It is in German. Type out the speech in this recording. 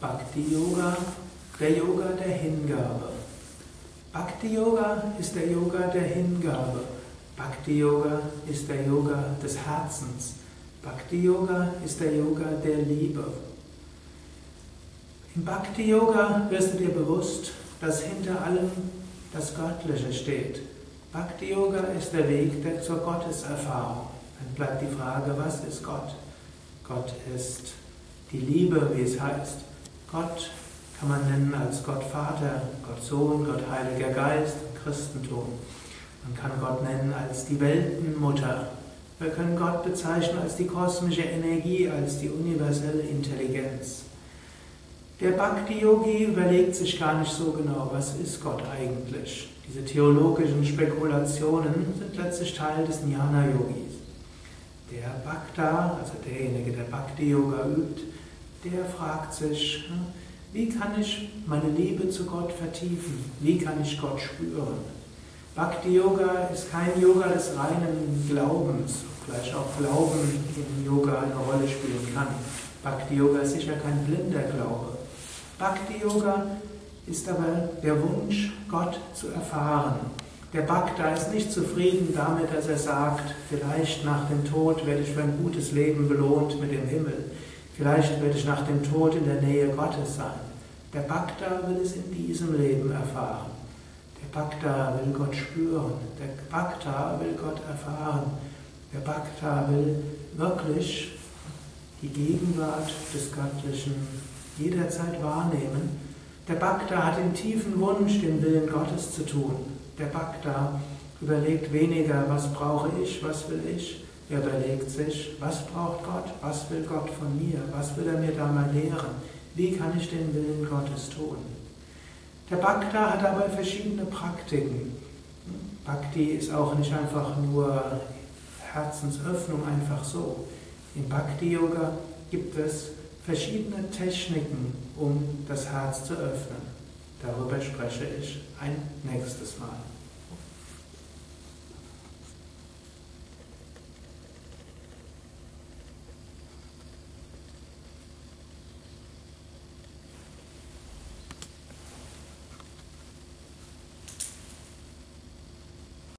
Bhakti Yoga, der Yoga der Hingabe. Bhakti Yoga ist der Yoga der Hingabe. Bhakti Yoga ist der Yoga des Herzens. Bhakti Yoga ist der Yoga der Liebe. Im Bhakti Yoga wirst du dir bewusst, dass hinter allem das Göttliche steht. Bhakti Yoga ist der Weg der, zur Gotteserfahrung. Dann bleibt die Frage, was ist Gott? Gott ist die Liebe, wie es heißt. Gott kann man nennen als Gott Vater, Gott Sohn, Gott Heiliger Geist, Christentum. Man kann Gott nennen als die Weltenmutter. Wir können Gott bezeichnen als die kosmische Energie, als die universelle Intelligenz. Der Bhakti-Yogi überlegt sich gar nicht so genau, was ist Gott eigentlich. Diese theologischen Spekulationen sind letztlich Teil des Jnana-Yogis. Der Bhakta, also derjenige, der Bhakti-Yoga übt, der fragt sich, hm, wie kann ich meine Liebe zu Gott vertiefen? Wie kann ich Gott spüren? Bhakti Yoga ist kein Yoga des reinen Glaubens, vielleicht auch Glauben im Yoga eine Rolle spielen kann. Bhakti Yoga ist sicher kein blinder Glaube. Bhakti Yoga ist aber der Wunsch, Gott zu erfahren. Der Bhakta ist nicht zufrieden damit, dass er sagt, vielleicht nach dem Tod werde ich für ein gutes Leben belohnt mit dem Himmel. Vielleicht werde ich nach dem Tod in der Nähe Gottes sein. Der Bhakta will es in diesem Leben erfahren. Der Bhakta will Gott spüren. Der Bhakta will Gott erfahren. Der Bhakta will wirklich die Gegenwart des Göttlichen jederzeit wahrnehmen. Der Bhakta hat den tiefen Wunsch, den Willen Gottes zu tun. Der Bhakta überlegt weniger, was brauche ich, was will ich, er überlegt sich, was braucht Gott, was will Gott von mir, was will er mir da mal lehren, wie kann ich den Willen Gottes tun. Der Bhakta hat dabei verschiedene Praktiken. Bhakti ist auch nicht einfach nur Herzensöffnung, einfach so. Im Bhakti-Yoga gibt es verschiedene Techniken, um das Herz zu öffnen. Darüber spreche ich ein nächstes Mal.